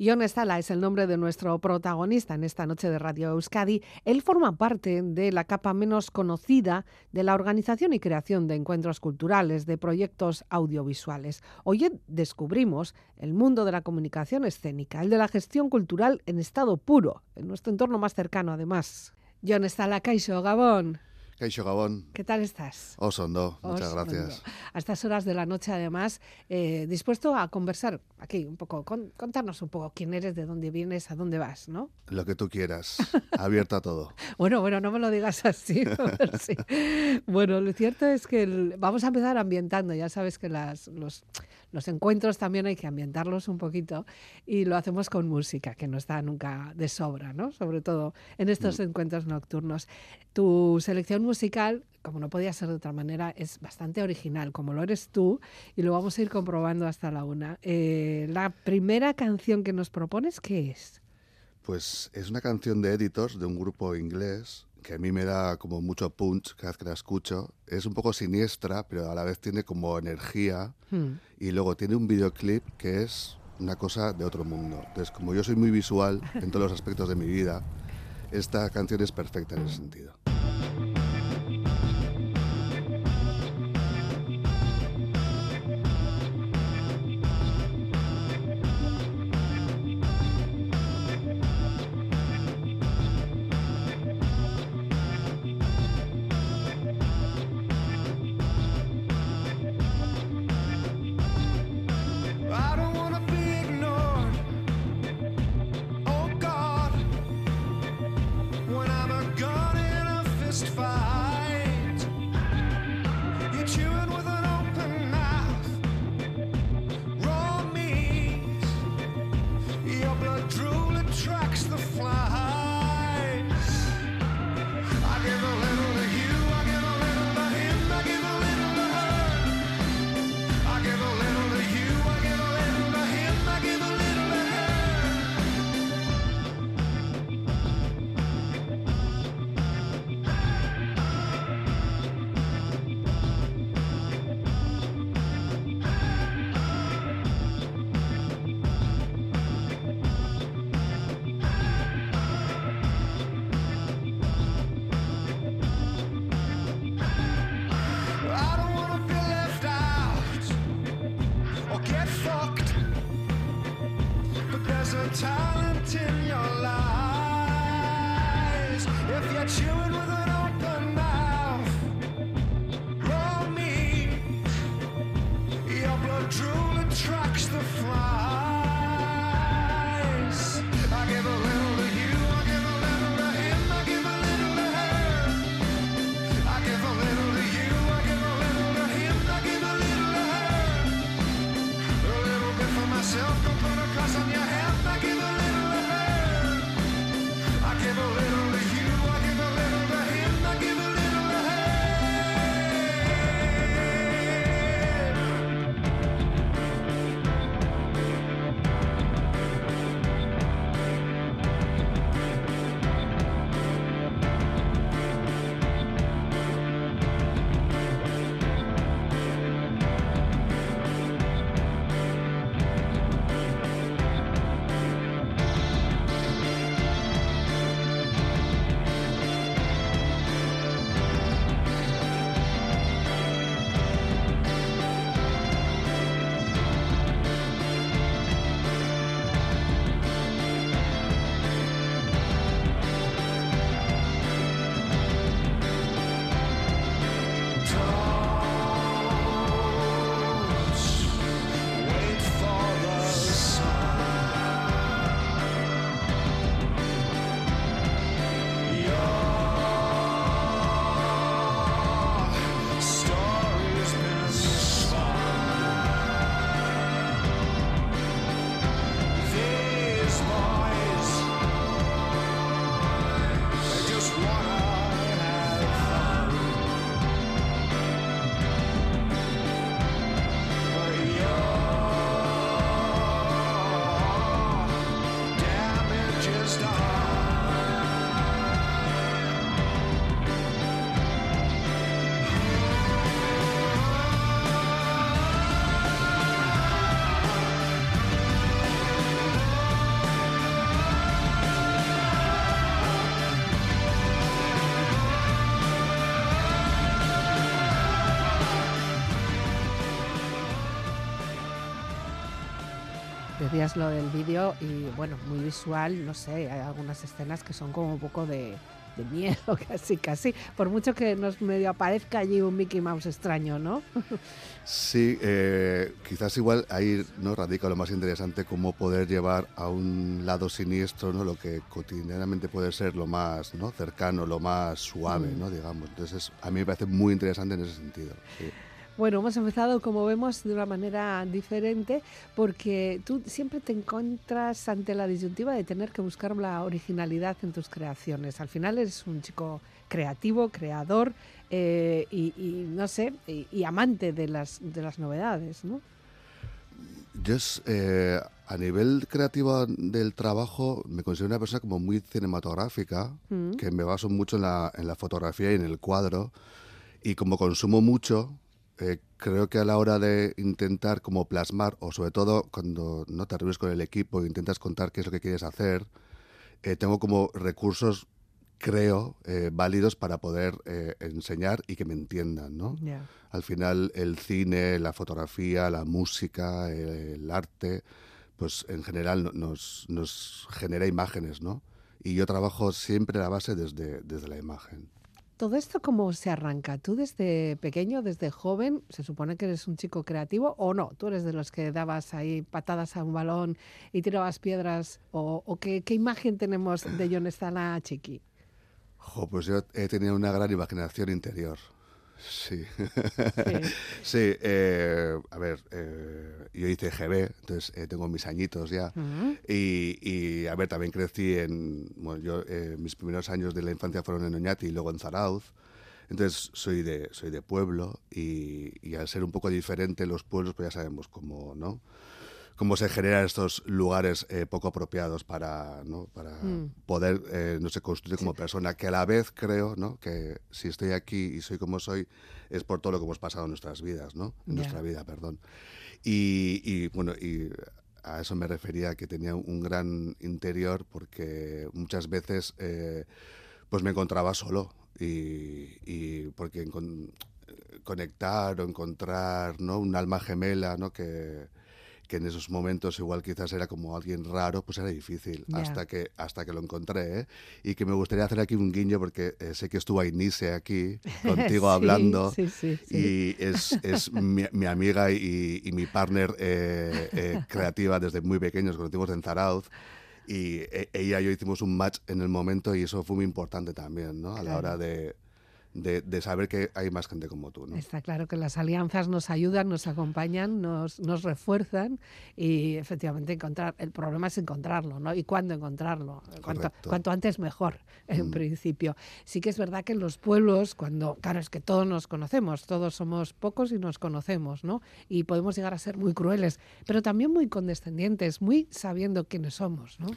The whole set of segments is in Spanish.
Ion Estala es el nombre de nuestro protagonista en esta noche de Radio Euskadi. Él forma parte de la capa menos conocida de la organización y creación de encuentros culturales, de proyectos audiovisuales. Hoy descubrimos el mundo de la comunicación escénica, el de la gestión cultural en estado puro, en nuestro entorno más cercano además. Ion Estala, Caixo, Gabón. Caixo Gabón. ¿Qué tal estás? Osondo, muchas Osondo. gracias. A estas horas de la noche, además, eh, dispuesto a conversar aquí un poco, con- contarnos un poco quién eres, de dónde vienes, a dónde vas, ¿no? Lo que tú quieras, abierto a todo. Bueno, bueno, no me lo digas así. Bueno, lo cierto es que el- vamos a empezar ambientando. Ya sabes que las, los, los encuentros también hay que ambientarlos un poquito y lo hacemos con música, que no está nunca de sobra, ¿no? Sobre todo en estos encuentros nocturnos. Tu selección musical, como no podía ser de otra manera, es bastante original, como lo eres tú, y lo vamos a ir comprobando hasta la una. Eh, la primera canción que nos propones, ¿qué es? Pues es una canción de Editors, de un grupo inglés, que a mí me da como mucho punch cada vez que la escucho. Es un poco siniestra, pero a la vez tiene como energía. Hmm. Y luego tiene un videoclip que es una cosa de otro mundo. Entonces, como yo soy muy visual en todos los aspectos de mi vida, esta canción es perfecta en ese sentido. Decías lo del vídeo y bueno, muy visual, no sé, hay algunas escenas que son como un poco de, de miedo, casi, casi, por mucho que nos medio aparezca allí un Mickey Mouse extraño, ¿no? Sí, eh, quizás igual ahí no radica lo más interesante, cómo poder llevar a un lado siniestro ¿no? lo que cotidianamente puede ser lo más ¿no? cercano, lo más suave, Mm. ¿no? digamos. Entonces, a mí me parece muy interesante en ese sentido. sí. Bueno, hemos empezado, como vemos, de una manera diferente, porque tú siempre te encuentras ante la disyuntiva de tener que buscar la originalidad en tus creaciones. Al final eres un chico creativo, creador eh, y, y, no sé, y, y amante de las, de las novedades, ¿no? Yo es, eh, a nivel creativo del trabajo me considero una persona como muy cinematográfica, Mm. que me baso mucho en la, en la fotografía y en el cuadro. Y como consumo mucho, eh, creo que a la hora de intentar como plasmar, o sobre todo cuando no te reúnes con el equipo e intentas contar qué es lo que quieres hacer, eh, tengo como recursos, creo, eh, válidos para poder eh, enseñar y que me entiendan, ¿no? Ya. Al final el cine, la fotografía, la música, el, arte, pues en general no- nos, nos genera imágenes, ¿no? Y yo trabajo siempre la base desde, desde la imagen. ¿Todo esto cómo se arranca? ¿Tú desde pequeño, desde joven, se supone que eres un chico creativo o no? ¿Tú eres de los que dabas ahí patadas a un balón y tirabas piedras? ¿O, o qué, qué imagen tenemos de John Stala Chiqui? Jo, pues yo he tenido una gran imaginación interior. Sí. Sí. sí, eh, a ver, eh, yo hice GB, entonces eh, tengo mis añitos ya. Ujú. Y, y, a ver, también crecí en. Bueno, yo, eh, mis primeros años de la infancia fueron en Oñati y luego en Zarauz. Entonces, soy de, soy de pueblo y, y al ser un poco diferente los pueblos, pues ya sabemos cómo, ¿no? Cómo se generan estos lugares eh, poco apropiados para, ¿no? para Mm. poder, eh, no sé, construir como persona, que a la vez creo, ¿no? Que si estoy aquí y soy como soy, es por todo lo que hemos pasado en nuestras vidas, ¿no? En Ya. nuestra vida, perdón. Y, y, bueno, y a eso me refería, que tenía un gran interior porque muchas veces eh, pues me encontraba solo y, y porque encon- conectar o encontrar ¿no? un alma gemela ¿no? que, que en esos momentos igual quizás era como alguien raro, pues era difícil Ya. hasta que hasta que lo encontré ¿eh? y que me gustaría hacer aquí un guiño porque eh, sé que estuvo Ainise aquí contigo Sí, hablando Sí, sí, sí. y es, es mi, mi amiga y, y mi partner eh, eh, creativa desde muy pequeños, conocimos en Zarauz. Y e- ella y yo hicimos un match en el momento y eso fue muy importante también, ¿no? A la Claro. hora de, de, de saber que hay más gente como tú, ¿no? Está claro que las alianzas nos ayudan, nos acompañan, nos, nos refuerzan y efectivamente encontrar, el problema es encontrarlo, ¿no? Y cuándo encontrarlo. Cuanto, cuanto antes mejor, en Mm. principio. Sí que es verdad que en los pueblos, cuando, claro, es que todos nos conocemos, todos somos pocos y nos conocemos, ¿no? Y podemos llegar a ser muy crueles, pero también muy condescendientes, muy sabiendo quiénes somos, ¿no?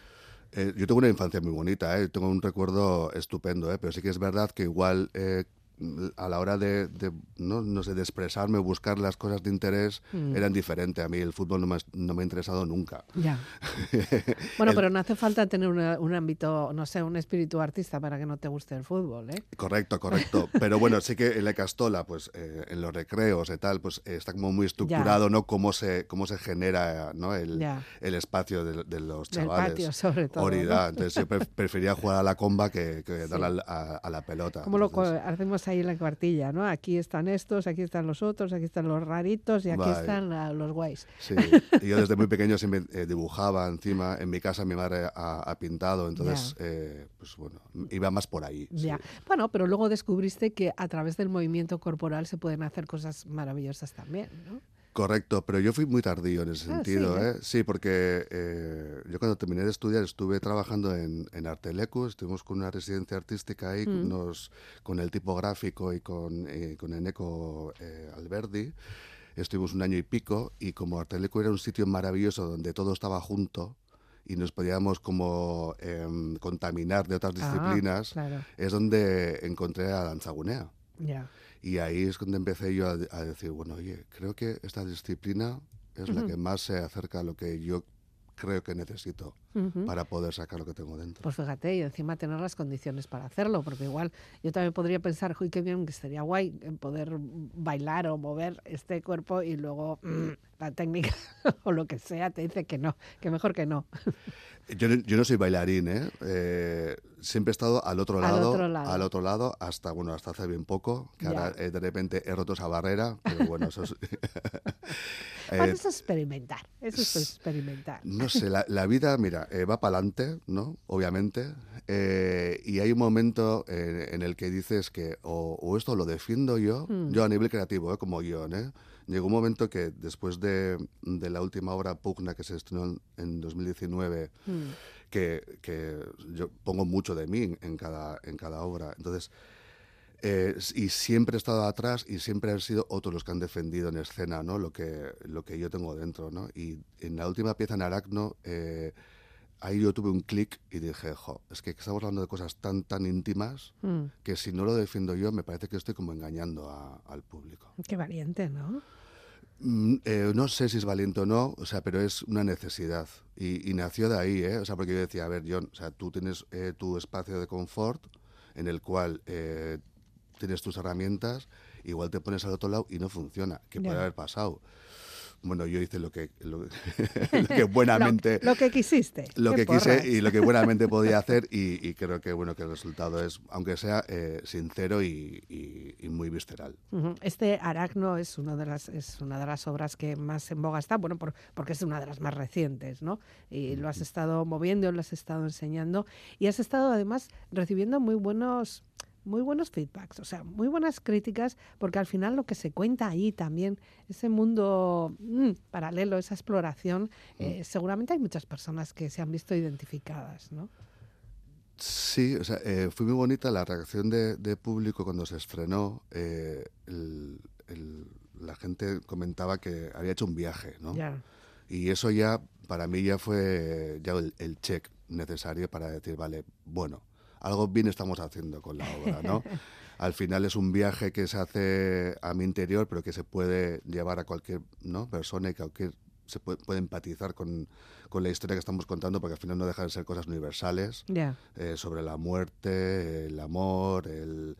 Eh, yo tengo una infancia muy bonita, ¿eh? tengo un recuerdo estupendo, ¿eh? pero sí que es verdad que igual eh, a la hora de, de, no, no sé, de expresarme, buscar las cosas de interés, Mm. eran diferentes. A mí el fútbol no me, no me ha interesado nunca. Ya. Bueno, El- pero no hace falta tener una- un ámbito, no sé, un espíritu artista para que no te guste el fútbol, ¿eh? Correcto, correcto. Pero bueno, sí que en la Castola, pues eh, en los recreos y tal, pues eh, está como muy estructurado, ¿no? Cómo se, cómo se genera ¿no? el, Ya. el espacio de, de los Del chavales. patio, sobre todo. ¿no? Oridad. Entonces yo pref- prefería jugar a la comba que, que Sí. darle al- a, a la pelota. Como lo co- Entonces, hacemos ahí en la cuartilla, ¿no? Aquí están estos, aquí están los otros, aquí están los raritos y aquí están los guays. Sí, y yo desde muy pequeño siempre eh, dibujaba encima. En mi casa mi madre ha, ha pintado, entonces, eh, pues bueno, iba más por ahí. sí. Bueno, pero luego descubriste que a través del movimiento corporal se pueden hacer cosas maravillosas también, ¿no? Correcto, pero yo fui muy tardío en ese Ah, sí, sentido, ¿eh? ¿eh? Sí, porque eh, yo cuando terminé de estudiar estuve trabajando en, en Artelecu, estuvimos con una residencia artística ahí, Mm. nos- con el tipográfico y con, eh, con Eneco eh, Alberdi. Estuvimos un año y pico y como Artelecu era un sitio maravilloso donde todo estaba junto y nos podíamos como em, contaminar de otras Ah, disciplinas, claro, es donde encontré a Danzagunea. ya. Y ahí es cuando empecé yo a, de- a decir, bueno, oye, creo que esta disciplina es la que más se acerca a lo que yo creo que necesito para poder sacar lo que tengo dentro. Pues fíjate, y encima tener las condiciones para hacerlo, porque igual yo también podría pensar, uy, qué bien, que estaría guay en poder bailar o mover este cuerpo y luego mm, la técnica o lo que sea, te dice que no, que mejor que no. Yo, no- yo no soy bailarín, ¿eh? Eh, Siempre he estado al otro Al lado, otro lado. al otro lado, hasta bueno, hasta hace bien poco, que Ya. ahora eh, de repente he roto esa barrera, pero bueno, eso es. Bueno, Eh, eso es experimentar, eso es experimentar. No sé, la, la vida, mira, eh, va para adelante, ¿no? Obviamente. eh, y hay un momento en el que dices que o, o esto lo defiendo yo, Hmm. yo a nivel creativo, como guion, ¿eh? Llegó un momento que después de, de la última obra Pugna que se estrenó en, en 2019, Mm, que, que yo pongo mucho de mí en cada, en cada obra. Entonces, eh, y siempre he estado atrás y siempre han sido otros los que han defendido en escena ¿no? lo, que, lo que yo tengo dentro. ¿no? Y en la última pieza en Aracno, eh, ahí yo tuve un clic y dije, jo, es que estamos hablando de cosas tan, tan íntimas mm. que si no lo defiendo yo, me parece que estoy como engañando a- al público. Qué valiente, ¿no? Mm, eh, no sé si es valiente o no, o sea, pero es una necesidad. Y, y nació de ahí, ¿eh? O sea, porque yo decía, a ver, John, o sea, tú tienes eh, tu espacio de confort en el cual eh, tienes tus herramientas, igual te pones al otro lado y no funciona. ¿Qué puede haber pasado? Bueno, yo hice lo que, lo, lo que buenamente... Lo, lo que quisiste. Lo que quise y lo que buenamente podía hacer y, y creo que bueno que el resultado es, aunque sea eh, sincero y, y- y muy visceral. Este Aracno es, uno de las, es una de las obras que más en boga está, bueno, por- porque es una de las más recientes, ¿no? Y lo has estado moviendo, lo has estado enseñando y has estado además recibiendo muy buenos muy buenos feedbacks, o sea, muy buenas críticas, porque al final lo que se cuenta ahí también, ese mundo mm, paralelo, esa exploración, eh, seguramente hay muchas personas que se han visto identificadas, ¿no? Sí, o sea, eh, fue muy bonita la reacción de, de público cuando se estrenó. eh, el- el- la gente comentaba que había hecho un viaje, ¿no? Y eso ya, para mí ya fue ya el, el check necesario para decir, vale, bueno, algo bien estamos haciendo con la obra, ¿no? Al final es un viaje que se hace a mi interior, pero que se puede llevar a cualquier ¿no? persona y que cualquier se puede, puede empatizar con, con la historia que estamos contando, porque al final no dejan de ser cosas universales Ya. eh, sobre la muerte, el amor, el-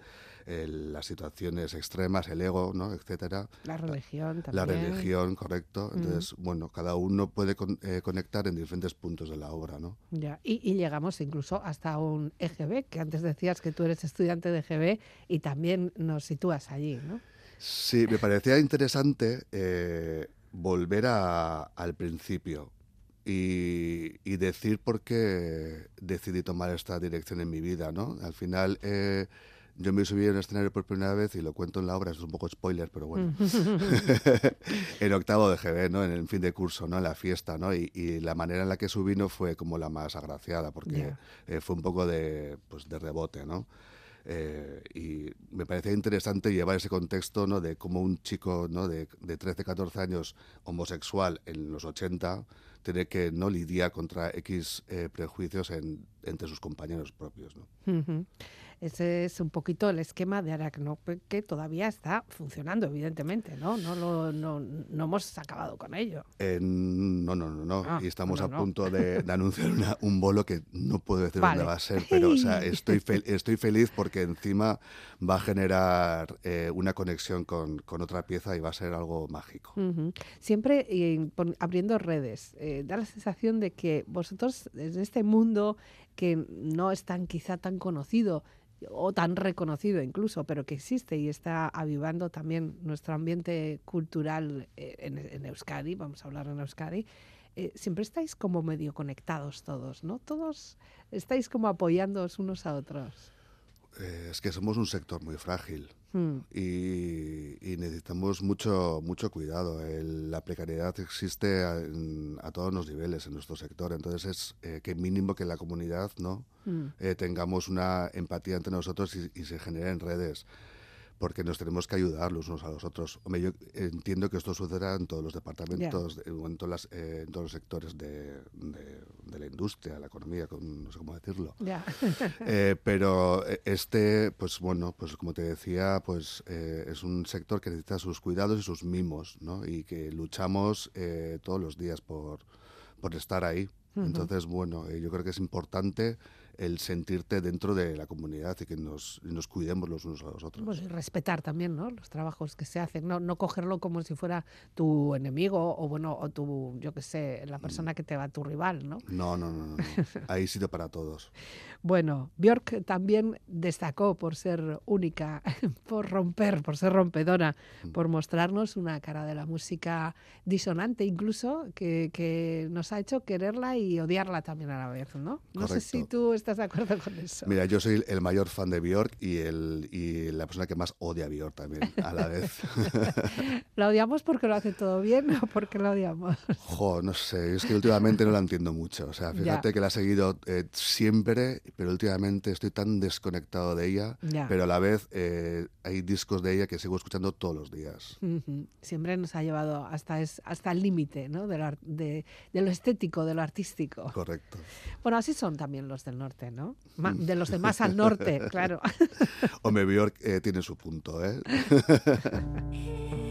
el- las situaciones extremas, el ego, ¿no? etcétera. La religión también. La religión, correcto. Mm. Entonces, bueno, cada uno puede con- eh, conectar en diferentes puntos de la obra, ¿no? Ya, y, y llegamos incluso hasta un EGB, que antes decías que tú eres estudiante de EGB y también nos sitúas allí, ¿no? Sí, me parecía interesante eh, volver a- al principio y, y decir por qué decidí tomar esta dirección en mi vida, ¿no? Al final, eh, yo me subí en el escenario por primera vez y lo cuento en la obra, es un poco spoiler, pero bueno. en octavo de GB, ¿no? En el fin de curso, ¿no? En la fiesta, ¿no? Y, y la manera en la que subí no fue como la más agraciada, porque Ya. eh, fue un poco de, pues, de rebote, ¿no? Eh, y me parecía interesante llevar ese contexto, ¿no? De cómo un chico, ¿no? De, de 13, 14 años, homosexual en los 80, tiene que no lidiar contra X eh, prejuicios en- entre sus compañeros propios, ¿no? Ujú. Ese es un poquito el esquema de Aracno, pe- que todavía está funcionando, evidentemente, ¿no? No, lo- no, no hemos acabado con ello. Eh, no, no, no, no. Ah, y estamos a no. punto de, de anunciar una- un bolo que no puedo decir Vale. dónde va a ser, pero o sea, estoy, fel- estoy feliz porque encima va a generar eh, una conexión con, con otra pieza y va a ser algo mágico. Siempre eh, abriendo redes, eh, da la sensación de que vosotros en este mundo que no es tan quizá tan conocido o tan reconocido incluso, pero que existe y está avivando también nuestro ambiente cultural eh, en, en Euskadi, vamos a hablar en Euskadi, eh, siempre estáis como medio conectados todos, ¿no? Todos estáis como apoyándoos unos a otros. Eh, es que somos un sector muy frágil Mm, y, y necesitamos mucho, mucho cuidado. El- la precariedad existe a, en- a todos los niveles en nuestro sector, entonces es eh, que mínimo que la comunidad no mm. eh, tengamos una empatía entre nosotros y, y se generen redes, porque nos tenemos que ayudar los unos a los otros. Hombre, yo entiendo que esto sucederá en todos los departamentos, de- o en, todas las- eh, en todos los sectores de, de- de la industria, la economía, con- no sé cómo decirlo. Ya. Eh, pero eh, este, pues bueno, pues como te decía, pues eh, es un sector que necesita sus cuidados y sus mimos, ¿no? Y que luchamos eh, todos los días por, por estar ahí. Entonces, bueno, eh, yo creo que es importante el sentirte dentro de la comunidad y que nos, nos cuidemos los unos a los otros. Pues y respetar también ¿no? los trabajos que se hacen, no, no cogerlo como si fuera tu enemigo o bueno, o tu, yo qué sé, la persona que te va tu rival, ¿no? No, no, no, no. no. Hay sitio para todos. Bueno, Björk también destacó por ser única, por romper, por ser rompedora, por mostrarnos una cara de la música disonante incluso, que, que nos ha hecho quererla y odiarla también a la vez, ¿no? No sé si Correcto. tú estás de acuerdo con eso. Mira, yo soy el mayor fan de Björk y, el, y la persona que más odia a Björk también, a la vez. ¿La odiamos porque lo hace todo bien o porque la odiamos? Jo, no sé, es que últimamente no la entiendo mucho. O sea, fíjate Ya. que la he seguido eh, siempre, pero últimamente estoy tan desconectado de ella, Ya. pero a la vez eh, hay discos de ella que sigo escuchando todos los días. Siempre nos ha llevado hasta, es, hasta el límite ¿no? de lo estético, de lo artístico. Correcto. Bueno, así son también los del norte, ¿no? Ma- de los de más al norte, claro. Hombre, Björk eh, tiene su punto, ¿eh?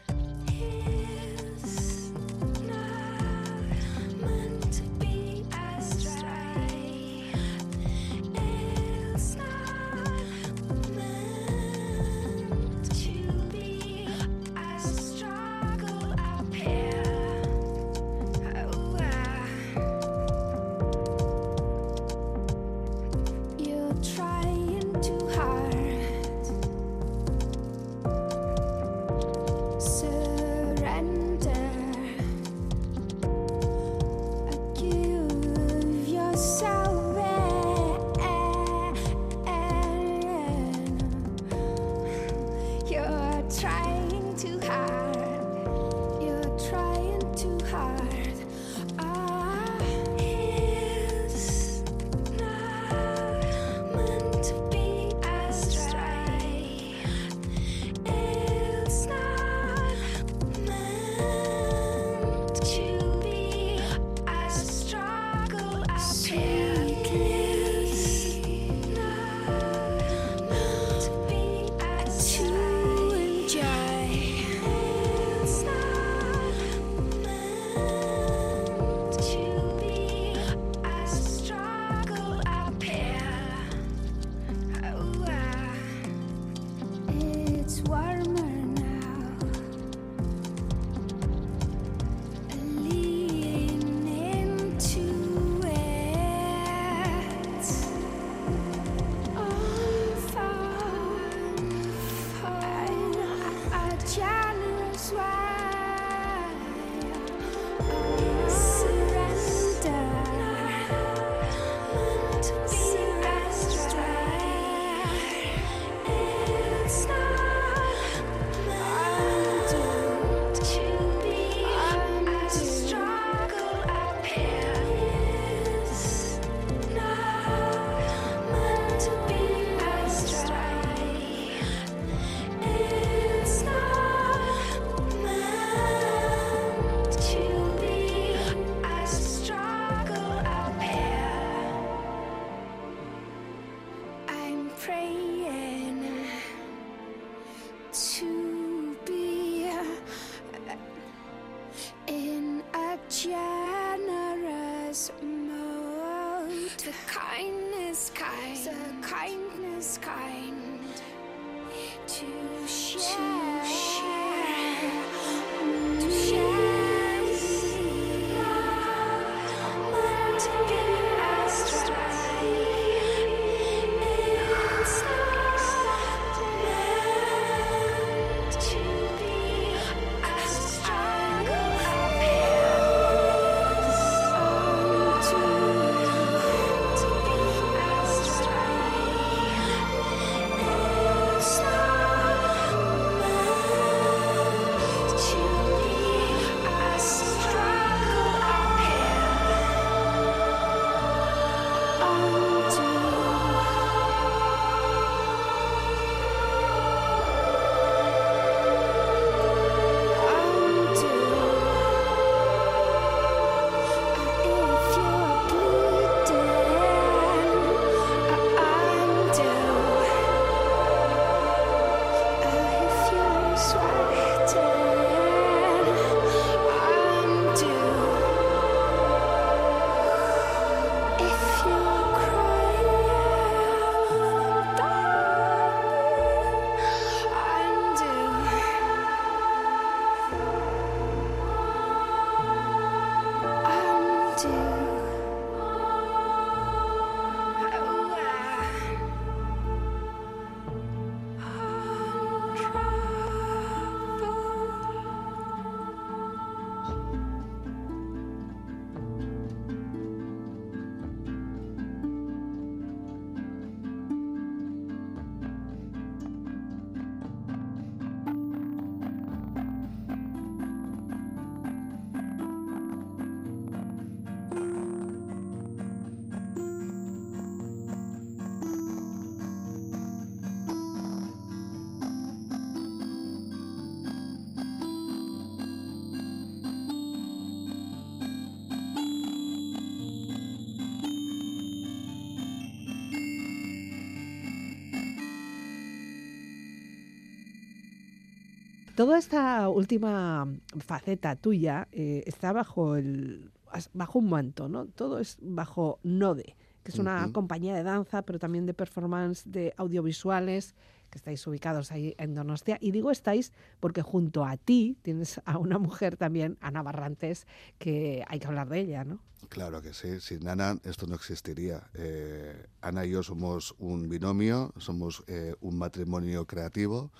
Toda esta última faceta tuya eh, está bajo el bajo un manto, ¿no? Todo es bajo Node, que es una Ujú. compañía de danza, pero también de performance, de audiovisuales, que estáis ubicados ahí en Donostia. Y digo estáis porque junto a ti tienes a una mujer también, Ana Barrantes, que hay que hablar de ella, ¿no? Claro que sí, sin Ana esto no existiría. Eh, Ana y yo somos un binomio, somos eh, un matrimonio creativo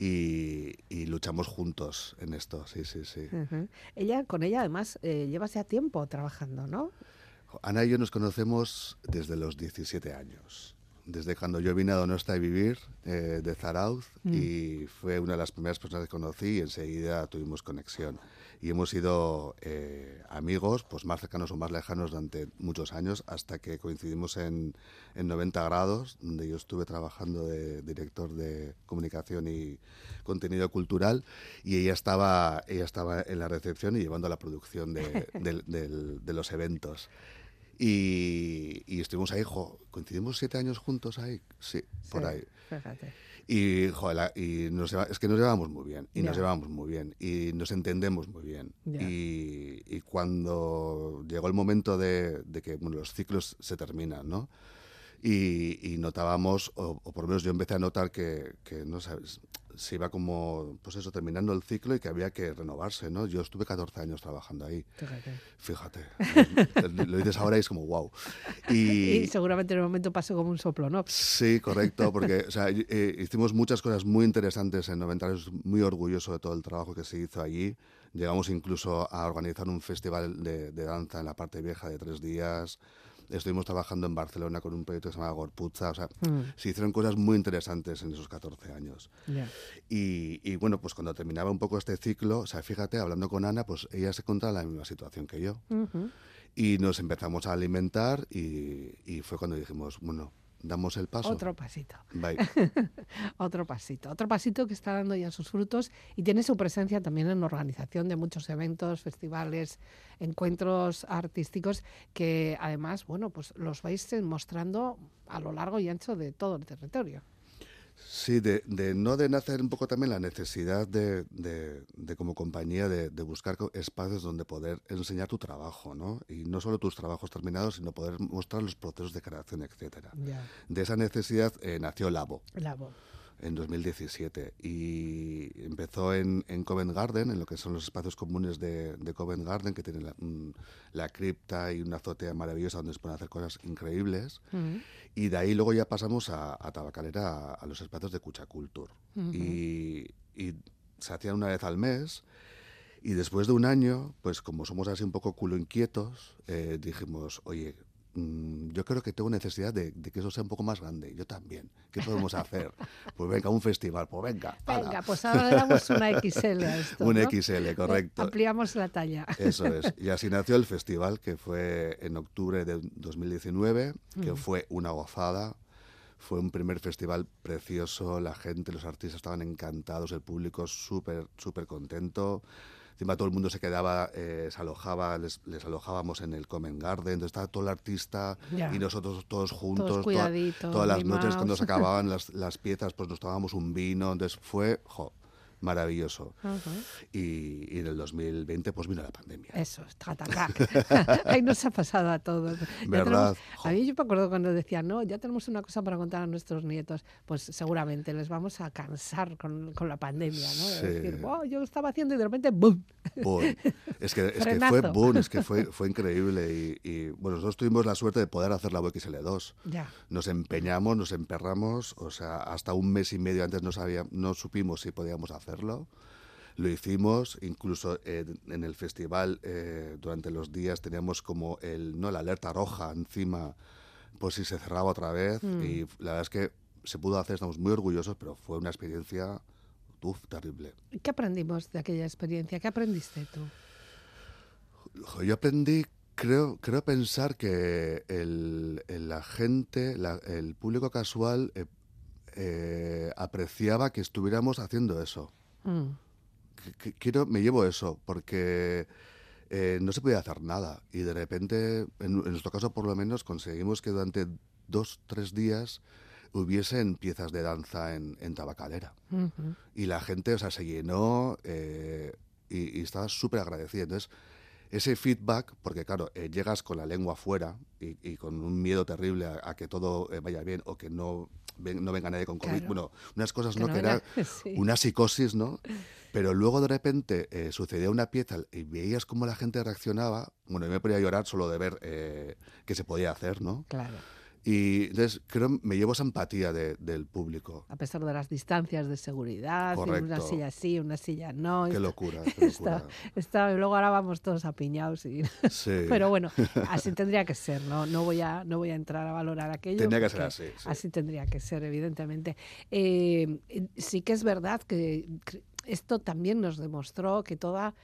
y, y luchamos juntos en esto, sí, sí, sí. Ella, con ella además, eh, llevas ya tiempo trabajando, ¿no? Ana y yo nos conocemos desde los 17 años, desde cuando yo vine a Donostia a vivir eh, de Zarauz y fue una de las primeras personas que conocí y enseguida tuvimos conexión. Y hemos sido eh, amigos, pues más cercanos o más lejanos durante muchos años, hasta que coincidimos en, en 90 grados, donde yo estuve trabajando de director de comunicación y contenido cultural, y ella estaba, ella estaba en la recepción y llevando la producción de, del- del- de los eventos. Y, y estuvimos ahí, jo, coincidimos siete años juntos ahí, sí, por Sí, ahí. Fíjate. Y, jo, la- y nos es que nos llevamos muy bien, y nos llevamos muy bien, y nos entendemos muy bien. Y, y cuando llegó el momento de, de que bueno, los ciclos se terminan, ¿no? Y, y notábamos, o, o por lo menos yo empecé a notar que, que, no sabes, se iba como, pues eso, terminando el ciclo y que había que renovarse, ¿no? Yo estuve 14 años trabajando ahí, Fíjate. fíjate. lo dices ahora y es como, wow. Y, seguramente en el momento pasó como un soplo, ¿no? Sí, correcto, porque o sea, y- eh, hicimos muchas cosas muy interesantes en 90 años, muy orgulloso de todo el trabajo que se hizo allí. Llegamos incluso a organizar un festival de, de danza en la parte vieja de tres días. Estuvimos trabajando en Barcelona con un proyecto que se llama Gorpuzza. O sea, Mm. se hicieron cosas muy interesantes en esos 14 años. Y, y, bueno, pues cuando terminaba un poco este ciclo, o sea, fíjate, hablando con Ana, pues ella se encontraba en la misma situación que yo. Y nos empezamos a alimentar y, y fue cuando dijimos, bueno, damos el paso. Otro pasito. Otro pasito, otro pasito que está dando ya sus frutos y tiene su presencia también en la organización de muchos eventos, festivales, encuentros artísticos que además, bueno, pues los vais mostrando a lo largo y ancho de todo el territorio. Sí, de, de no de nacer un poco también la necesidad de, de- de como compañía de, buscar espacios donde poder enseñar tu trabajo, ¿no? Y no solo tus trabajos terminados, sino poder mostrar los procesos de creación, etcétera. De esa necesidad eh, nació Labo la voz. En 2017 y empezó en, en Covent Garden, en lo que son los espacios comunes de, de Covent Garden, que tienen la, un- la cripta y una azotea maravillosa donde se pueden hacer cosas increíbles. Ujú. Y de ahí luego ya pasamos a, a Tabacalera, a, a los espacios de Cuchacultur. y, y se hacían una vez al mes. Y después de un año, pues como somos así un poco culo inquietos, eh, dijimos, oye, mm, yo creo que tengo necesidad de, de que eso sea un poco más grande. Yo también. ¿Qué podemos hacer? Pues venga, un festival. Pues venga. ala. Venga, pues ahora le damos una XL a esto. Un ¿no? XL, correcto. Ampliamos la talla. Eso es. Y así nació el festival, que fue en octubre de 2019, que fue una gozada. Fue un primer festival precioso, la gente, los artistas estaban encantados, el público súper, súper contento. Encima todo el mundo se quedaba, eh, se alojaba, les, les alojábamos en el Common Garden, entonces estaba todo el artista Ya. y nosotros todos juntos. toda- todas las noches cuando se acababan las, las piezas, pues nos tomábamos un vino, entonces fue, jo, maravilloso. Ajá. Y, y en el 2020 pues vino la pandemia. Eso. Ahí nos ha pasado a todos. ¿Verdad? tenemos- a mí yo me acuerdo cuando decían, no, ya tenemos una cosa para contar a nuestros nietos. Pues seguramente les vamos a cansar con, con la pandemia, ¿no? De Sí. decir, "Wow, yo estaba haciendo y de repente, ¡bum! Boom. Es que, es que fue boom, es que fue, fue increíble. Y, y, bueno, nosotros tuvimos la suerte de poder hacer la UXL2. Ya. Nos empeñamos, nos emperramos, o sea, hasta un mes y medio antes no, sabía, no supimos si podíamos hacerlo. Lo hicimos, incluso en, en el festival, eh, durante los días teníamos como el, no la alerta roja encima, por si se cerraba otra vez. Y la verdad es que se pudo hacer, estamos muy orgullosos, pero fue una experiencia uf, terrible. ¿Qué aprendimos de aquella experiencia? ¿Qué aprendiste tú? Yo aprendí, creo, creo pensar que el, el- la gente, la- el público casual eh, eh, apreciaba que estuviéramos haciendo eso. Mm, quiero, me llevo eso, porque eh, no se podía hacer nada. Y de repente, en, en nuestro caso por lo menos, conseguimos que durante dos, tres días hubiesen piezas de danza en, en Tabacalera. Y la gente, o sea, se llenó eh, y, y estaba súper agradecida. Entonces, ese feedback, porque claro, eh, llegas con la lengua afuera y, y con un miedo terrible a, a que todo eh, vaya bien o que no, ven- no venga nadie con COVID. Claro. Bueno, unas cosas, Que ¿no? no que era sí. una psicosis, ¿no? Pero luego de repente eh, sucedía una pieza y veías cómo la gente reaccionaba. Bueno, yo me ponía a llorar solo de ver eh, que se podía hacer, ¿no? Claro. Y entonces creo me llevo esa empatía de- del público. A pesar de las distancias de seguridad, una silla sí, una silla no. Qué locura, qué Está, locura. está- luego ahora vamos todos apiñados y Sí. pero bueno así tendría que ser no no voy a no voy a entrar a valorar aquello Tendría que ser así, sí. así tendría que ser evidentemente Eh, sí que es verdad que esto también nos demostró que toda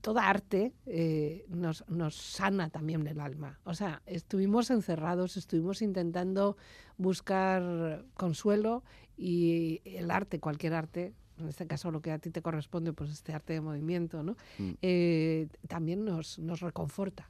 toda arte eh, nos, nos sana también el alma. O sea, estuvimos encerrados, estuvimos intentando buscar consuelo y el arte, cualquier arte, en este caso lo que a ti te corresponde, pues este arte de movimiento, ¿no? Mm. Eh, también nos, nos reconforta.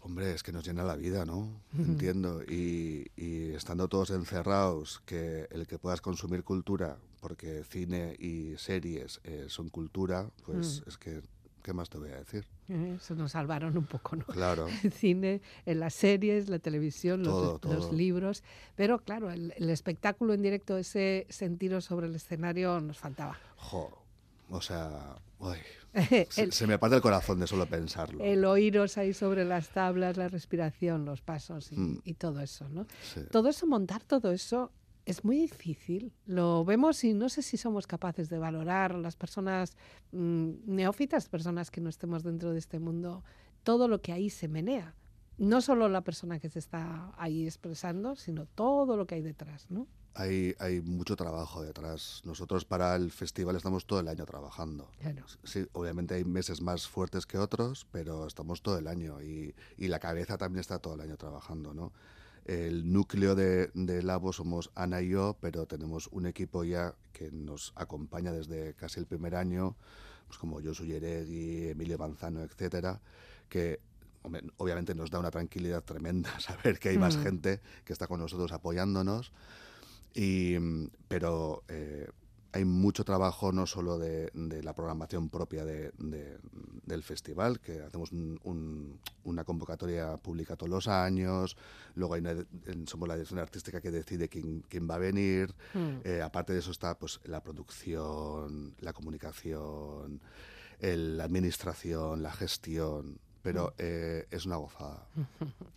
Hombre, es que nos llena la vida, ¿no? Entiendo. Y, y estando todos encerrados, que el que puedas consumir cultura, porque cine y series eh, son cultura, pues Mm. es que, ¿qué más te voy a decir? ¿eh? Se nos salvaron un poco, ¿no? Claro. el cine, en las series, la televisión, los, Todo, los todo. libros. Pero claro, el, el espectáculo en directo, ese sentido sobre el escenario nos faltaba. Jo, o sea, uy, el, se me parte el corazón de solo pensarlo. el oíros ahí sobre las tablas, la respiración, los pasos y, Mm. y todo eso, ¿no? Sí. Todo eso, montar todo eso es muy difícil. Lo vemos y no sé si somos capaces de valorar las personas mm, neófitas, personas que no estemos dentro de este mundo, todo lo que ahí se menea. No solo la persona que se está ahí expresando, sino todo lo que hay detrás, ¿no? Hay, hay mucho trabajo detrás. Nosotros para el festival estamos todo el año trabajando. Claro. Sí, obviamente hay meses más fuertes que otros, pero estamos todo el año y, y la cabeza también está todo el año trabajando, ¿no? El núcleo de, de Labo somos Ana y yo, pero tenemos un equipo ya que nos acompaña desde casi el primer año, pues como Josu Yeregui, Emilio Manzano, etcétera, que obviamente nos da una tranquilidad tremenda saber que hay más Mm. gente que está con nosotros apoyándonos. Y, pero eh, hay mucho trabajo no solo de, de la programación propia de- de- del festival, que hacemos un- un- una convocatoria pública todos los años, luego hay una somos la dirección artística que decide quién, quién va a venir, Mm. eh, aparte de eso está pues la producción, la comunicación, el- la administración, la gestión, pero eh, es una gozada,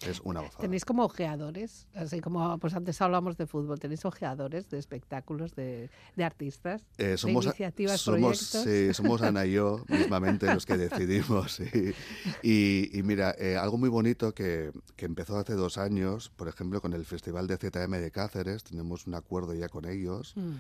es una gozada. Tenéis como ojeadores, así como pues antes hablamos de fútbol, tenéis ojeadores de espectáculos, de, de artistas, Eh, de iniciativas, somos, proyectos. sí, somos Ana y yo mismamente los que decidimos. Y, y mira, eh, algo muy bonito que, que empezó hace dos años, por ejemplo, con el Festival de ZM de Cáceres, tenemos un acuerdo ya con ellos, Mm.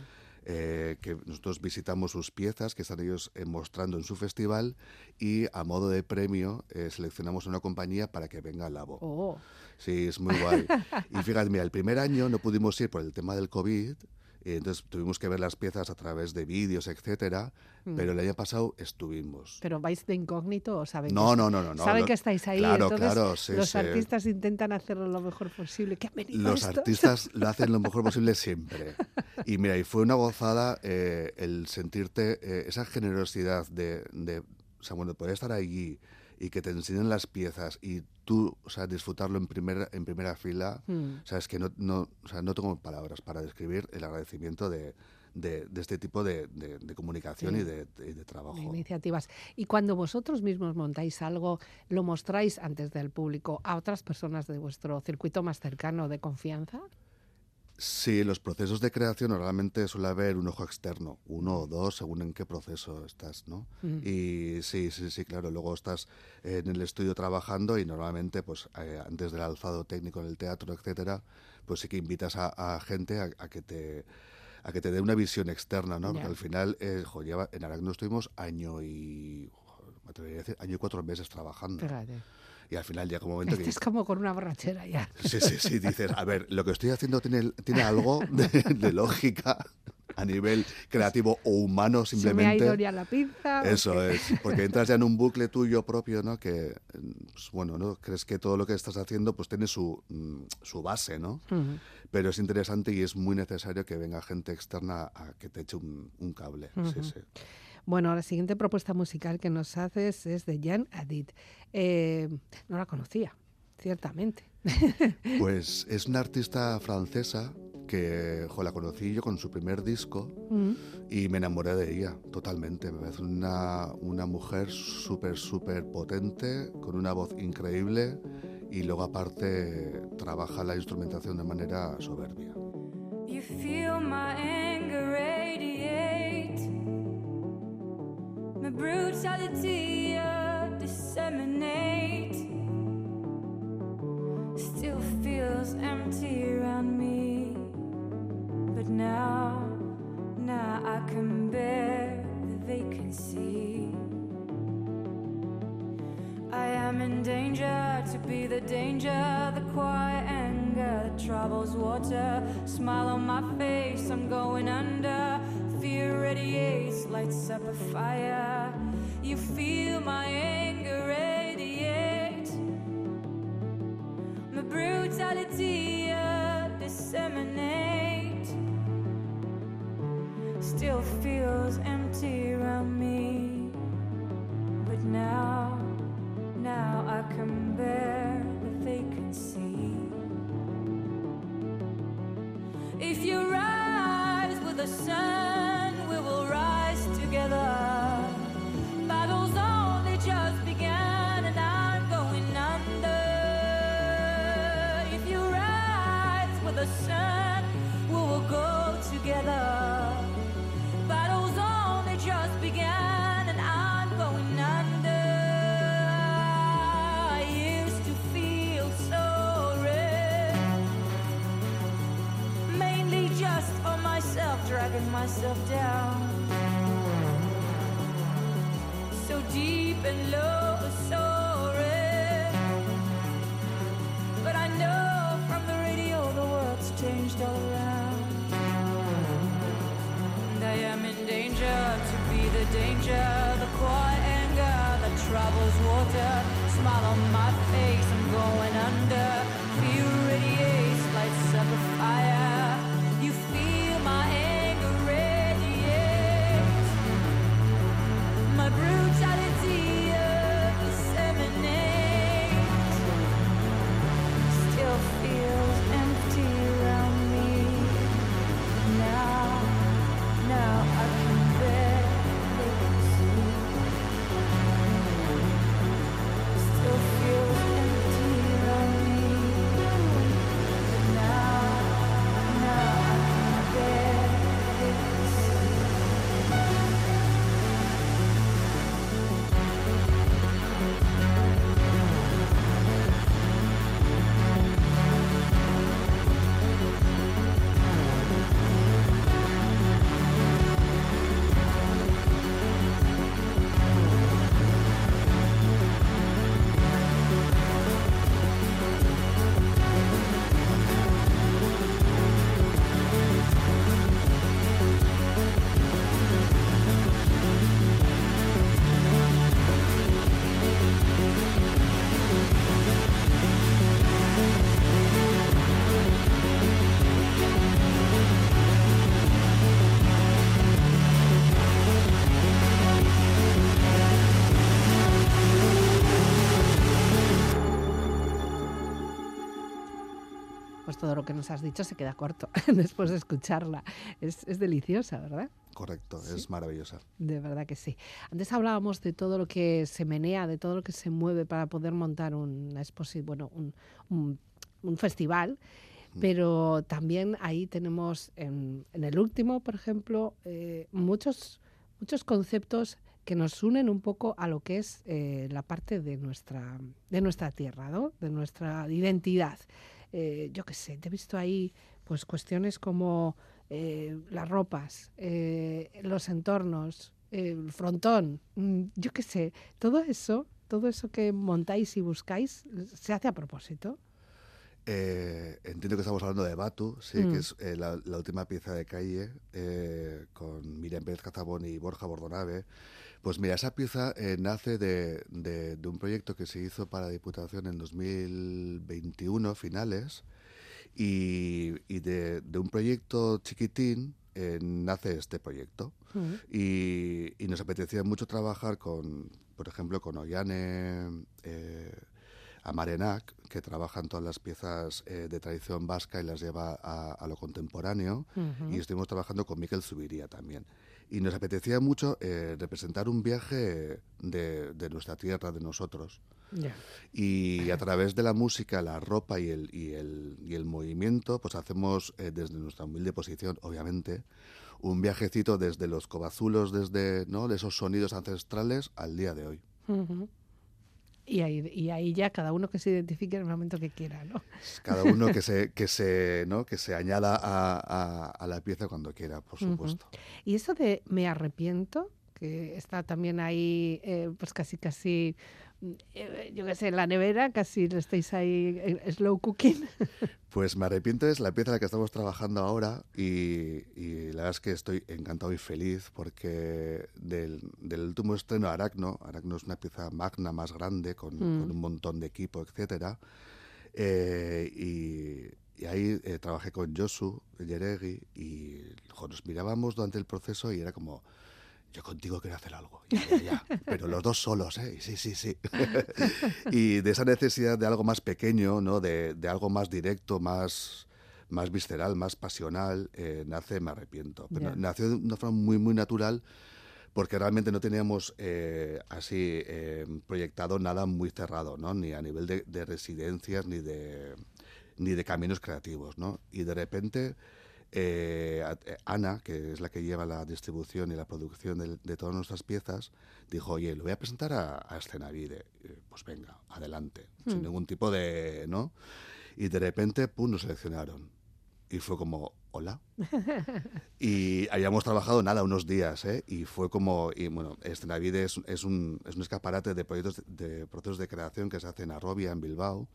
Eh, que nosotros visitamos sus piezas que están ellos eh, mostrando en su festival y a modo de premio eh, seleccionamos una compañía para que venga al Labo. Oh, Sí, es muy guay. Y fíjate, mira, el primer año no pudimos ir por el tema del COVID entonces tuvimos que ver las piezas a través de vídeos, etcétera. Pero el año pasado estuvimos. ¿Pero vais de incógnito o saben No, que, no, no, no, no, saben lo- que estáis ahí? claro, entonces claro, sí, los sí. artistas intentan hacerlo lo mejor posible. ¿Qué han venido Los estos? artistas lo hacen lo mejor posible siempre. Y mira, y fue una gozada eh, el sentirte eh, esa generosidad de, de, o sea, bueno, poder estar allí y que te enseñen las piezas y tú, o sea, disfrutarlo en primera, en primera fila, Mm. o sea, es que no, no, o sea, no tengo palabras para describir el agradecimiento de, de, de este tipo de, de- de comunicación Sí. y de, trabajo. iniciativas. Y cuando vosotros mismos montáis algo, lo mostráis antes del público a otras personas de vuestro circuito más cercano de confianza. Sí, los procesos de creación normalmente suele haber un ojo externo, uno o dos, según en qué proceso estás, ¿no? Mm. Y sí, sí, sí, claro, luego estás en el estudio trabajando y normalmente, pues eh, antes del alzado técnico en el teatro, etcétera, pues sí que invitas a, a gente a, a que te a que te dé una visión externa, ¿no? Porque al final, eh, jo, lleva- en Aragno estuvimos año y jo, me atrevería a decir, año y cuatro meses trabajando. Fíjate. Y al final llega un momento que Este es como con una borrachera ya. Sí, sí, sí, dices, a ver, lo que estoy haciendo tiene, tiene algo de, de lógica a nivel creativo o humano Se me ha simplemente. ido ya la pinza. ¿o Eso es, porque entras ya en un bucle tuyo propio, ¿no? Que, pues, bueno, ¿no? Crees que todo lo que estás haciendo pues tiene su, mm, su base, ¿no? Pero es interesante y es muy necesario que venga gente externa a que te eche un, un cable. Sí, sí. Bueno, la siguiente propuesta musical que nos haces es de Jan Hadid. Eh, no la conocía, ciertamente. Pues es una artista francesa que jo, la conocí yo con su primer disco Mm. y me enamoré de ella totalmente. Me parece una, una mujer súper, súper potente, con una voz increíble y luego aparte trabaja la instrumentación de manera soberbia. You feel my anger brutality uh, disseminate. Still feels empty around me, but now, now I can bear the vacancy. I am in danger to be the danger, the quiet anger that troubles water. Smile on my face, I'm going under. Fear radiates, lights up a fire. You feel my anger the danger, the quiet anger that troubles water. Smile on my face, I'm going under. Fear radiates, lights up pues todo lo que nos has dicho se queda corto después de escucharla. Es, es deliciosa, ¿verdad? Correcto, es maravillosa. De verdad que sí. Antes hablábamos de todo lo que se menea, de todo lo que se mueve para poder montar una bueno, un, un- un festival. Pero también ahí tenemos en, en el último, por ejemplo, eh, muchos, muchos conceptos que nos unen un poco a lo que es eh, la parte de nuestra, de nuestra tierra, ¿no? de nuestra identidad. Eh, yo qué sé, te he visto ahí pues cuestiones como eh, las ropas, eh, los entornos, el frontón, mm, yo qué sé, todo eso, todo eso que montáis y buscáis, se hace a propósito. Eh, entiendo que estamos hablando de Batu, sí, Mm. que es eh, la, la última pieza de calle eh, con Miriam Pérez Cazabón y Borja Bordonave. Pues mira, esa pieza eh, nace de, de- de un proyecto que se hizo para Diputación en 2021, finales, y, y de, de un proyecto chiquitín eh, nace este proyecto. Mm. Y, y nos apetecía mucho trabajar con, por ejemplo, con Ollane eh, Amarenac, que trabajan todas las piezas eh, de tradición vasca y las lleva a, a lo contemporáneo. Y estuvimos trabajando con Miquel Subiría también. Y nos apetecía mucho eh, representar un viaje de, de nuestra tierra, de nosotros. Y a través de la música, la ropa y el, y el, y el movimiento, pues hacemos eh, desde nuestra humilde posición, obviamente, un viajecito desde los cobazulos, desde ¿no? de esos sonidos ancestrales al día de hoy. Y ahí, y ahí ya cada uno que se identifique en el momento que quiera, ¿no? Cada uno que se, que se, ¿no? que se añada a, a- a la pieza cuando quiera, por supuesto. Y eso de me arrepiento, que está también ahí, eh, pues casi, casi, yo qué sé, en la nevera, casi lo estáis ahí eh, slow cooking. Pues me arrepiento es la pieza en la que estamos trabajando ahora y, y la verdad es que estoy encantado y feliz porque del, del último estreno Aracno, Aracno es una pieza magna más grande con, Mm. con un montón de equipo, etcétera, eh, y, y ahí eh, trabajé con Josu Yeregui y jo, nos mirábamos durante el proceso y era como yo contigo quiero hacer algo, ya, ya, ya. pero los dos solos, ¿eh? Sí, sí, sí. y de esa necesidad de algo más pequeño, ¿no? De, de algo más directo, más, más visceral, más pasional, eh, nace Me Arrepiento. Pero Ya. nació de una forma muy, muy natural porque realmente no teníamos eh, así eh, proyectado nada muy cerrado, ¿no? Ni a nivel de, de residencias, ni de, ni de caminos creativos, ¿no? Y de repente eh, eh, Ana, que es la que lleva la distribución y la producción de, de todas nuestras piezas, dijo, oye, lo voy a presentar a, a Escenavide. Eh, Pues venga, adelante, sin ningún tipo de... ¿no? Y de repente, pum, nos seleccionaron. Y fue como, hola. y habíamos trabajado nada, unos días, ¿eh? Y fue como, y bueno, Escenavide es, es, un, es un escaparate de proyectos, de procesos de creación que se hace en Arrobia, en Bilbao.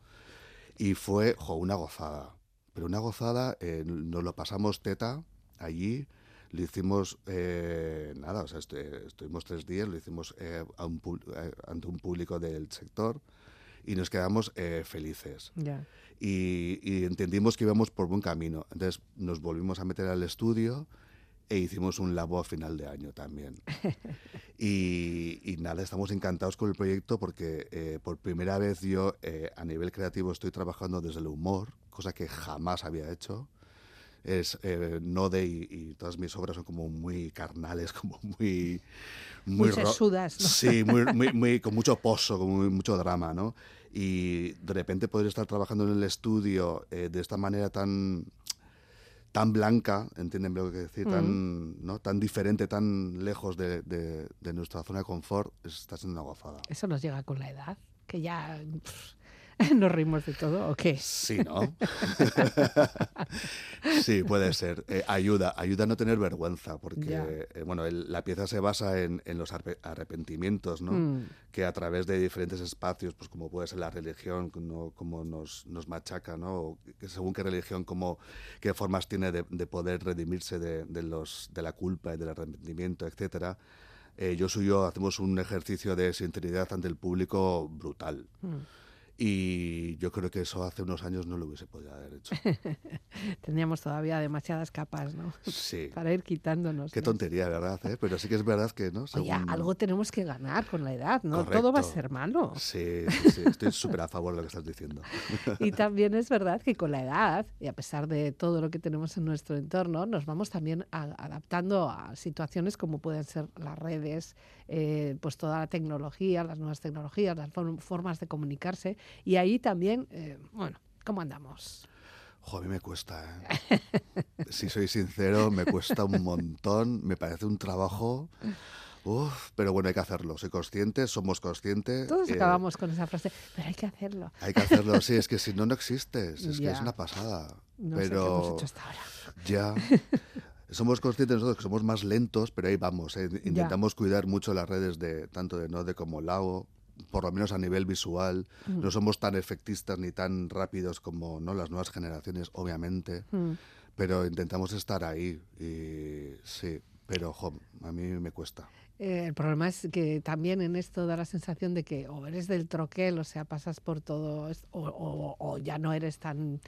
Y fue, jo, una gozada. Pero una gozada, eh, nos lo pasamos teta allí. Lo hicimos, eh, nada, o sea, estu- eh, estuvimos tres días, lo hicimos eh, a un eh, ante un público del sector y nos quedamos eh, felices. Ya. Y, y entendimos que íbamos por buen camino. Entonces nos volvimos a meter al estudio e hicimos un labo a final de año también. y, y nada, estamos encantados con el proyecto porque eh, por primera vez yo a nivel creativo estoy trabajando desde el humor, cosa que jamás había hecho. Es eh, Node y, y todas mis obras son como muy carnales, como muy... Muy ro- sesudas, ¿no? Sí, muy, muy, muy- con mucho pozo, con muy- mucho drama, ¿no? Y de repente poder estar trabajando en el estudio eh, de esta manera tan tan blanca, entiéndeme lo que decir, tan, ¿no? tan diferente, tan lejos de, de- de nuestra zona de confort, está siendo una gozada. Eso nos llega con la edad, que ya pff, nos rimos de todo, ¿o qué? Sí, ¿no? sí, puede ser. Eh, ayuda, ayuda a no tener vergüenza, porque eh, bueno, el- la pieza se basa en, en los arpe- arrepentimientos, ¿no? Mm. Que a través de diferentes espacios, pues como puede ser la religión, ¿no? como nos, nos machaca, ¿no? O que según qué religión, como, qué formas tiene de, de poder redimirse de, de los, de la culpa y del arrepentimiento, etcétera. Eh, yo y yo hacemos un ejercicio de sinceridad ante el público brutal. Mm. Y yo creo que eso hace unos años no lo hubiese podido haber hecho. Teníamos todavía demasiadas capas, ¿no? Sí. Para ir quitándonos. Qué ¿no? tontería, ¿verdad? eh? Pero sí que es verdad que, ¿no? Oye, Según- algo tenemos que ganar con la edad, ¿no? Todo va a Correcto. ser malo. Sí, sí, sí, estoy súper a favor de lo que estás diciendo. Y también es verdad que con la edad, y a pesar de todo lo que tenemos en nuestro entorno, nos vamos también a- adaptando a situaciones como pueden ser las redes, eh, pues toda la tecnología, las nuevas tecnologías, las form- formas de comunicarse. Y ahí también, eh, bueno, ¿cómo andamos? Jo, a mí me cuesta, ¿eh? Si soy sincero, me cuesta un montón, me parece un trabajo... Uf, pero bueno, hay que hacerlo. Soy consciente, somos conscientes. Todos eh, acabamos con esa frase, pero hay que hacerlo. Hay que hacerlo, sí, es que si no, no existes. Es que Ya. es una pasada. No sé qué hemos pero hecho hasta ahora. ya. Somos conscientes nosotros que somos más lentos, pero ahí vamos. eh, Intentamos cuidar mucho las redes de tanto de Node como Lao, por lo menos a nivel visual. Mm. No somos tan efectistas ni tan rápidos como no las nuevas generaciones, obviamente. Mm. Pero intentamos estar ahí. Y sí, pero a mí me cuesta. Eh, el problema es que también en esto da la sensación de que o eres del troquel, o sea, pasas por todo, o- o ya no eres tan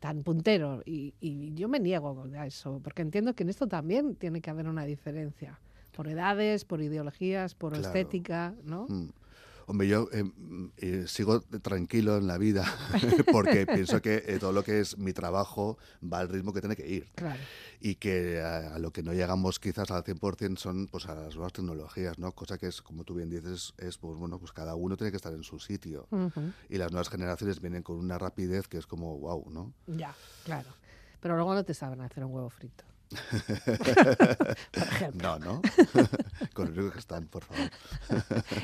tan puntero. Y, y yo me niego a eso, porque entiendo que en esto también tiene que haber una diferencia. Por edades, por ideologías, por Claro. estética, ¿no? Mm. Hombre, yo eh, eh, sigo tranquilo en la vida porque pienso que eh, todo lo que es mi trabajo va al ritmo que tiene que ir Claro. y que a, a lo que no llegamos quizás al 100% son pues a las nuevas tecnologías, ¿no? Cosa que es, como tú bien dices, es pues bueno, pues cada uno tiene que estar en su sitio y las nuevas generaciones vienen con una rapidez que es como wow, ¿no? Ya, claro. Pero luego no te saben hacer un huevo frito. por ejemplo. No, ¿no? con el riesgo que están, por favor.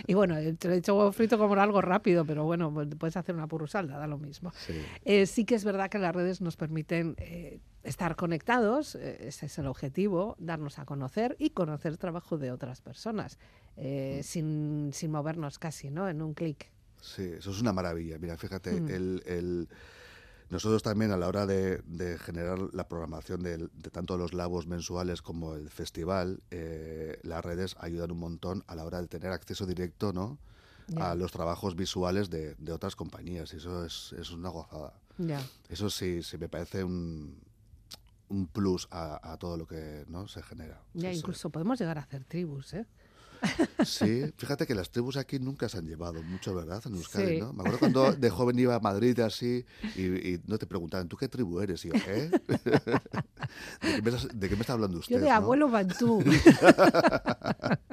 Y bueno, te he dicho huevo frito como algo rápido, pero bueno, pues puedes hacer una purusalda, da lo mismo. Sí. Eh, sí que es verdad que las redes nos permiten eh, estar conectados, eh, ese es el objetivo, darnos a conocer y conocer el trabajo de otras personas, eh, sin, sin movernos casi, ¿no? En un clic. Sí, eso es una maravilla. Mira, fíjate, Mm. el, el- nosotros también a la hora de, de generar la programación de, tanto los labos mensuales como el festival, eh, las redes ayudan un montón a la hora de tener acceso directo ¿no? A los trabajos visuales de, de otras compañías. Y eso es, es una gozada. Eso sí, sí me parece un, un plus a, a todo lo que ¿no? se genera. Ya Sí, sí. incluso podemos llegar a hacer tribus, ¿eh? Sí, fíjate que las tribus aquí nunca se han llevado mucho, ¿verdad? En Euskadi, Sí. ¿no? Me acuerdo cuando de joven iba a Madrid así y, y no te preguntaban, ¿tú qué tribu eres? Y yo, ¿eh? ¿De qué me, está hablando usted? Yo de no? abuelo Bantú.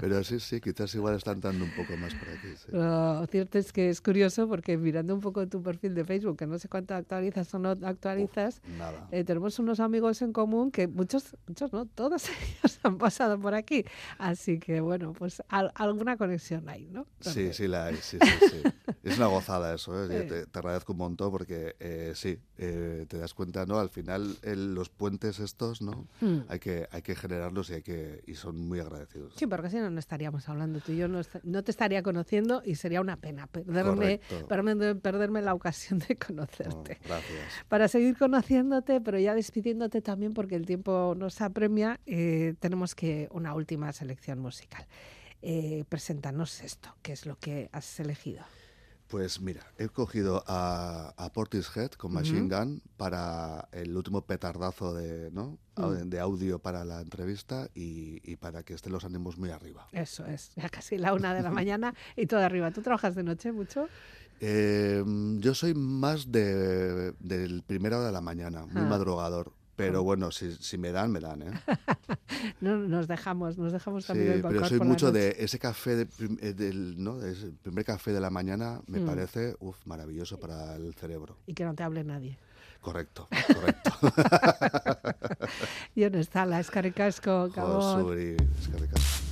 Pero sí, sí, quizás igual están dando un poco más por aquí. sí. Lo cierto es que es curioso porque mirando un poco tu perfil de Facebook, que no sé cuánto actualizas o no actualizas, Nada. eh, tenemos unos amigos en común que muchos, muchos no, todos ellos han pasado por aquí. Así que bueno, pues al- alguna conexión hay, ¿no? Sí, sí, la hay, sí, sí, sí. Es una gozada eso, ¿eh? Sí. te, te agradezco un montón porque eh, sí, eh, te das cuenta, ¿no? Al final el- los puentes estos, ¿no? Mm. Hay que, hay que generarlos y hay que y son muy agradecidos. Sí, porque si no, no estaríamos hablando tú y yo, no, no te estaría conociendo y sería una pena perderme, perderme, perderme la ocasión de Oh, conocerte. gracias. Para seguir conociéndote, pero ya despidiéndote también porque el tiempo nos apremia, eh, tenemos que una última selección musical. Eh, preséntanos esto, ¿qué es lo que has elegido? Pues mira, he cogido a, a Portishead con Machine Gun para el último petardazo de, ¿no? Mm. de audio para la entrevista y, y para que estén los ánimos muy arriba. Eso es, ya casi la una de la mañana y todo arriba. ¿Tú trabajas de noche mucho? Eh, yo soy más de, del primera hora de la mañana, muy Ah. madrugador. Pero bueno, si, si me dan, me dan, ¿eh? No, nos dejamos, nos dejamos Sí, también el pero soy mucho de ese café de eh, del, ¿no? ese primer café de la mañana, me Mm. parece uf, maravilloso para el cerebro. Y que no te hable nadie. Correcto, correcto. Y no está la escaricasco,